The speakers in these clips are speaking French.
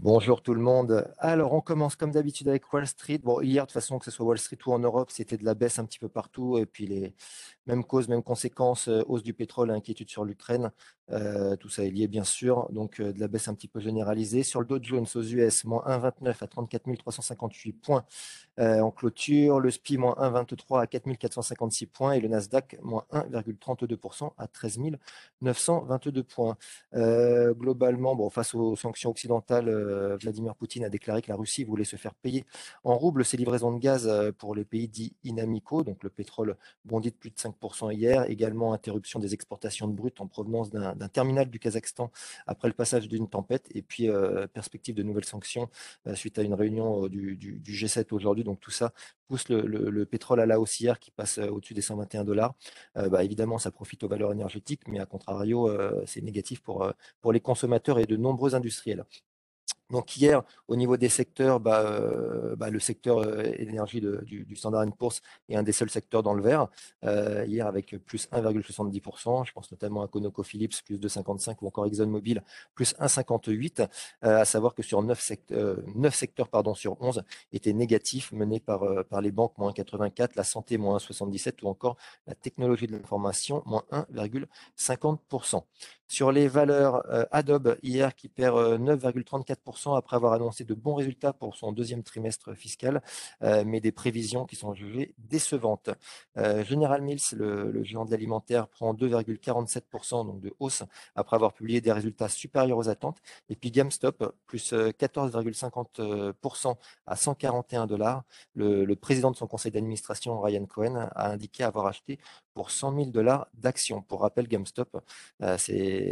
Bonjour tout le monde. Alors, on commence comme d'habitude avec Wall Street. Bon, hier, de toute façon, que ce soit Wall Street ou en Europe, c'était de la baisse un petit peu partout. Et puis, les mêmes causes, mêmes conséquences, euh, hausse du pétrole, inquiétude sur l'Ukraine. Euh, tout ça est lié, bien sûr. Donc, euh, de la baisse un petit peu généralisée. Sur le Dow Jones aux US, moins 1,29 à 34 358 points en clôture. Le SPI, moins 1,23 à 4 456 points. Et le Nasdaq, moins 1,32% à 13 922 points. globalement, bon, face aux sanctions occidentales, euh, Vladimir Poutine a déclaré que la Russie voulait se faire payer en roubles ses livraisons de gaz euh, pour les pays dits inamicaux. Donc le pétrole bondit de plus de 5% hier. Également interruption des exportations de brut en provenance d'un terminal du Kazakhstan après le passage d'une tempête. Et puis euh, perspective de nouvelles sanctions suite à une réunion du, G7 aujourd'hui. Donc tout ça pousse le, pétrole à la haussière qui passe au-dessus des 121 dollars. Bah, évidemment, ça profite aux valeurs énergétiques, mais à contrario, c'est négatif pour les consommateurs et de nombreux industriels. Donc hier, au niveau des secteurs, bah, euh, bah, le secteur euh, énergie du, Standard Poor's est un des seuls secteurs dans le vert. Euh, hier, avec plus 1,70%, je pense notamment à ConocoPhillips, plus 2,55 ou encore ExxonMobil, plus 1,58. à savoir que sur 9, secteurs, 9 secteurs pardon, sur 11 étaient négatifs, menés par, par les banques, moins 84, la santé, moins 1,77 ou encore la technologie de l'information, moins 1,50%. Sur les valeurs, Adobe, hier, qui perd 9,34% après avoir annoncé de bons résultats pour son deuxième trimestre fiscal, euh, mais des prévisions qui sont jugées décevantes. Euh, General Mills, le, géant de l'alimentaire, prend 2,47% donc de hausse après avoir publié des résultats supérieurs aux attentes. Et puis GameStop, plus 14,50% euh, à 141 dollars. Le président de son conseil d'administration, Ryan Cohen, a indiqué avoir acheté pour 100 000 dollars d'actions. Pour rappel, GameStop euh,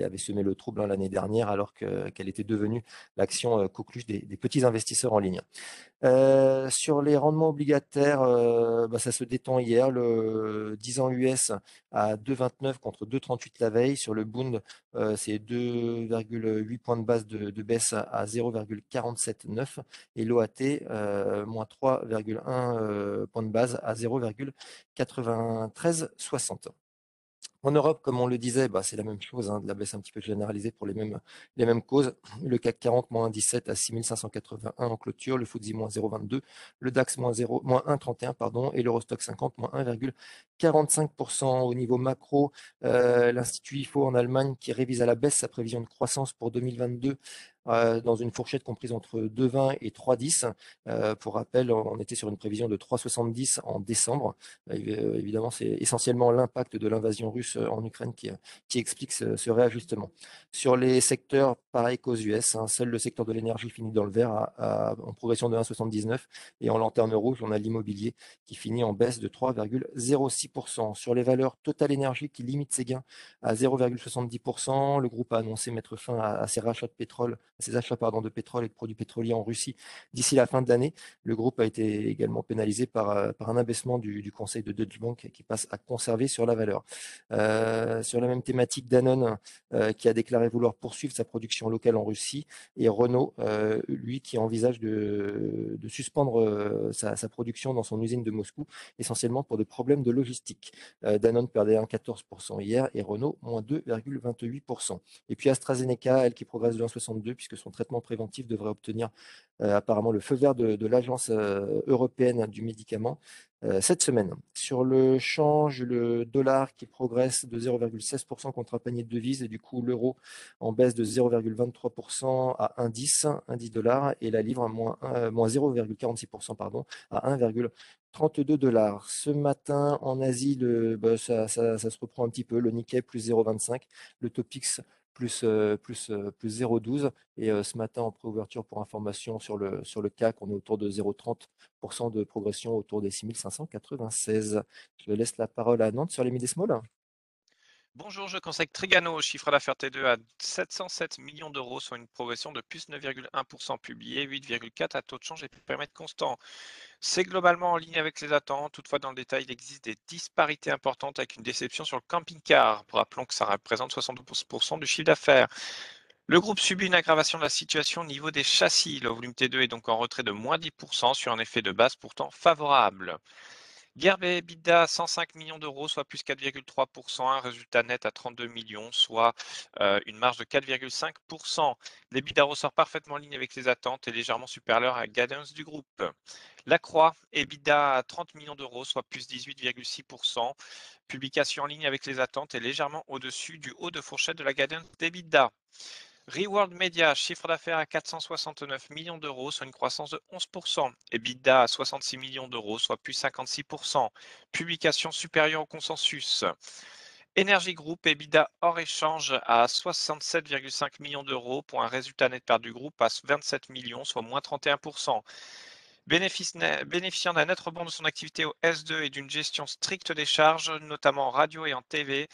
avait semé le trouble hein, l'année dernière alors qu'elle était devenue l'action euh, coqueluche des, petits investisseurs en ligne. Euh, sur les rendements obligataires, euh, bah, ça se détend hier. Le 10 ans US à 2,29 contre 2,38 la veille. Sur le Bund, c'est 2,8 points de base de, baisse à 0,479 et l'OAT, moins 3,1 points de base à 0,9360. En Europe, comme on le disait, bah, c'est la même chose, hein, de la baisse un petit peu généralisée pour les mêmes, les mêmes causes. Le CAC 40, moins 1,17 à 6581 en clôture, le FTSE, moins 0,22, le DAX, moins, 0, moins 1,31, pardon, et l'Eurostock 50, moins 1,45%. Au niveau macro, euh, l'Institut IFO en Allemagne qui révise à la baisse sa prévision de croissance pour 2022 euh, dans une fourchette comprise entre 2,20 et 3,10. Euh, pour rappel, on était sur une prévision de 3,70 en décembre. Euh, évidemment, c'est essentiellement l'impact de l'invasion russe en Ukraine qui, explique ce, réajustement. Sur les secteurs, pareil qu'aux US, hein, seul le secteur de l'énergie finit dans le vert en progression de 1,79 et en lanterne rouge, on a l'immobilier qui finit en baisse de 3,06%. Sur les valeurs Total Énergie qui limite ses gains à 0,70%, le groupe a annoncé mettre fin à ses rachats de pétrole ses achats pardon, de pétrole et de produits pétroliers en Russie d'ici la fin de l'année. Le groupe a été également pénalisé par, euh, par un abaissement du, conseil de Deutsche Bank qui passe à conserver sur la valeur. Euh, sur la même thématique, Danone euh, qui a déclaré vouloir poursuivre sa production locale en Russie et Renault, lui, qui envisage de, de suspendre sa, sa, production dans son usine de Moscou, essentiellement pour des problèmes de logistique. Danone perdait 1,14% hier et Renault moins 2,28%. Et puis AstraZeneca, elle qui progresse de 1,62 puisque son traitement préventif devrait obtenir euh, apparemment le feu vert de, l'Agence euh, européenne du médicament euh, cette semaine. Sur le change, le dollar qui progresse de 0,16% contre un panier de devises et du coup l'euro en baisse de 0,23% à 1,10 1,10 dollars et la livre moins, moins 0,46% pardon à 1,32 dollars. Ce matin, en Asie, le, bah, ça, ça, se reprend un petit peu. Le Nikkei plus 0,25, le Topix plus, euh, plus, euh, plus 0,12. Et euh, ce matin, en préouverture pour information sur le, sur le CAC, on est autour de 0,30% de progression autour des 6596. Je laisse la parole à Nantes sur les mid small. Bonjour, je conseille Trigano, chiffre d'affaires T2 à 707 millions d'euros, soit une progression de plus 9,1% publié, 8,4 à taux de change et périmètre constant. C'est globalement en ligne avec les attentes. Toutefois, dans le détail, il existe des disparités importantes avec une déception sur le camping-car. Rappelons que ça représente 72% du chiffre d'affaires. Le groupe subit une aggravation de la situation au niveau des châssis. Le volume T2 est donc en retrait de moins 10% sur un effet de base pourtant favorable. Gerbe EBITDA 105 millions d'euros, soit plus 4,3%, un résultat net à 32 millions, soit euh, une marge de 4,5%. L'EBITDA ressort parfaitement en ligne avec les attentes et légèrement supérieur à la guidance du groupe. La Croix, EBITDA à 30 millions d'euros, soit plus 18,6%. Publication en ligne avec les attentes et légèrement au-dessus du haut de fourchette de la guidance d'EBITDA. Reworld Media, chiffre d'affaires à 469 millions d'euros, soit une croissance de 11%. EBITDA à 66 millions d'euros, soit plus 56%. Publication supérieure au consensus. Energy Group, EBITDA hors échange à 67,5 millions d'euros pour un résultat net perdu du groupe à 27 millions, soit moins 31%. Bénéficiant d'un net rebond de son activité au S2 et d'une gestion stricte des charges, notamment en radio et en TV,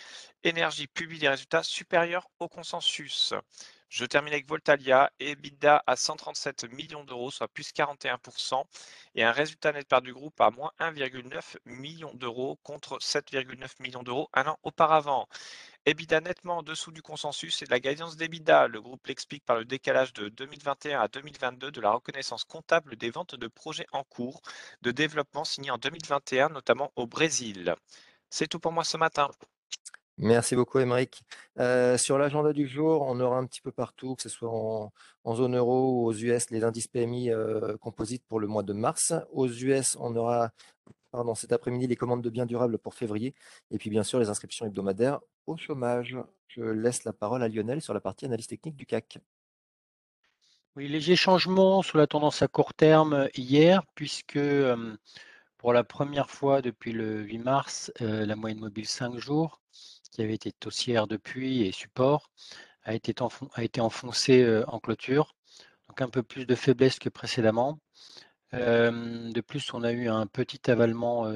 Energy publie des résultats supérieurs au consensus. Je termine avec Voltalia, EBITDA à 137 millions d'euros, soit plus 41%, et un résultat net par du groupe à moins 1,9 million d'euros contre 7,9 millions d'euros un an auparavant. EBITDA nettement en dessous du consensus et de la guidance d'EBITDA. Le groupe l'explique par le décalage de 2021 à 2022 de la reconnaissance comptable des ventes de projets en cours de développement signés en 2021, notamment au Brésil. C'est tout pour moi ce matin. Merci beaucoup, Émeric. Euh, sur l'agenda du jour, on aura un petit peu partout, que ce soit en, zone euro ou aux US, les indices PMI euh, composites pour le mois de mars. Aux US, on aura pardon, cet après-midi les commandes de biens durables pour février et puis bien sûr les inscriptions hebdomadaires au chômage. Je laisse la parole à Lionel sur la partie analyse technique du CAC. Oui, léger changement sur la tendance à court terme hier, puisque euh, pour la première fois depuis le 8 mars, la moyenne mobile 5 jours qui avait été haussière depuis et support, a été, enfoncé en clôture. Donc un peu plus de faiblesse que précédemment. de plus, on a eu un petit avalement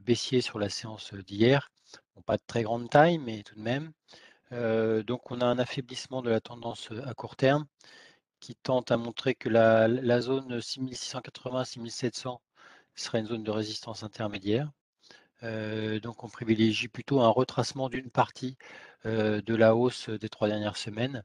baissier sur la séance d'hier. pas de très grande taille, mais tout de même. donc on a un affaiblissement de la tendance à court terme qui tente à montrer que la, la zone 6680-6700 sera une zone de résistance intermédiaire donc on privilégie plutôt un retracement d'une partie de la hausse des trois dernières semaines.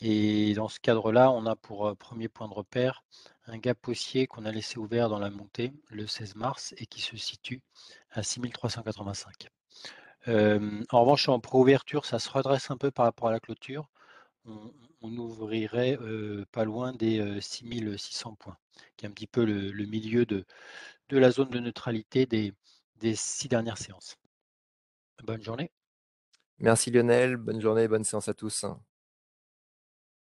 Et dans ce cadre-là, on a pour premier point de repère un gap haussier qu'on a laissé ouvert dans la montée le 16 mars et qui se situe à 6385. en revanche, en pro-ouverture, ça se redresse un peu par rapport à la clôture. On, ouvrirait pas loin des 6600 points, qui est un petit peu le, milieu de, de la zone de neutralité des, des six dernières séances. Bonne journée. Merci Lionel, bonne journée, bonne séance à tous.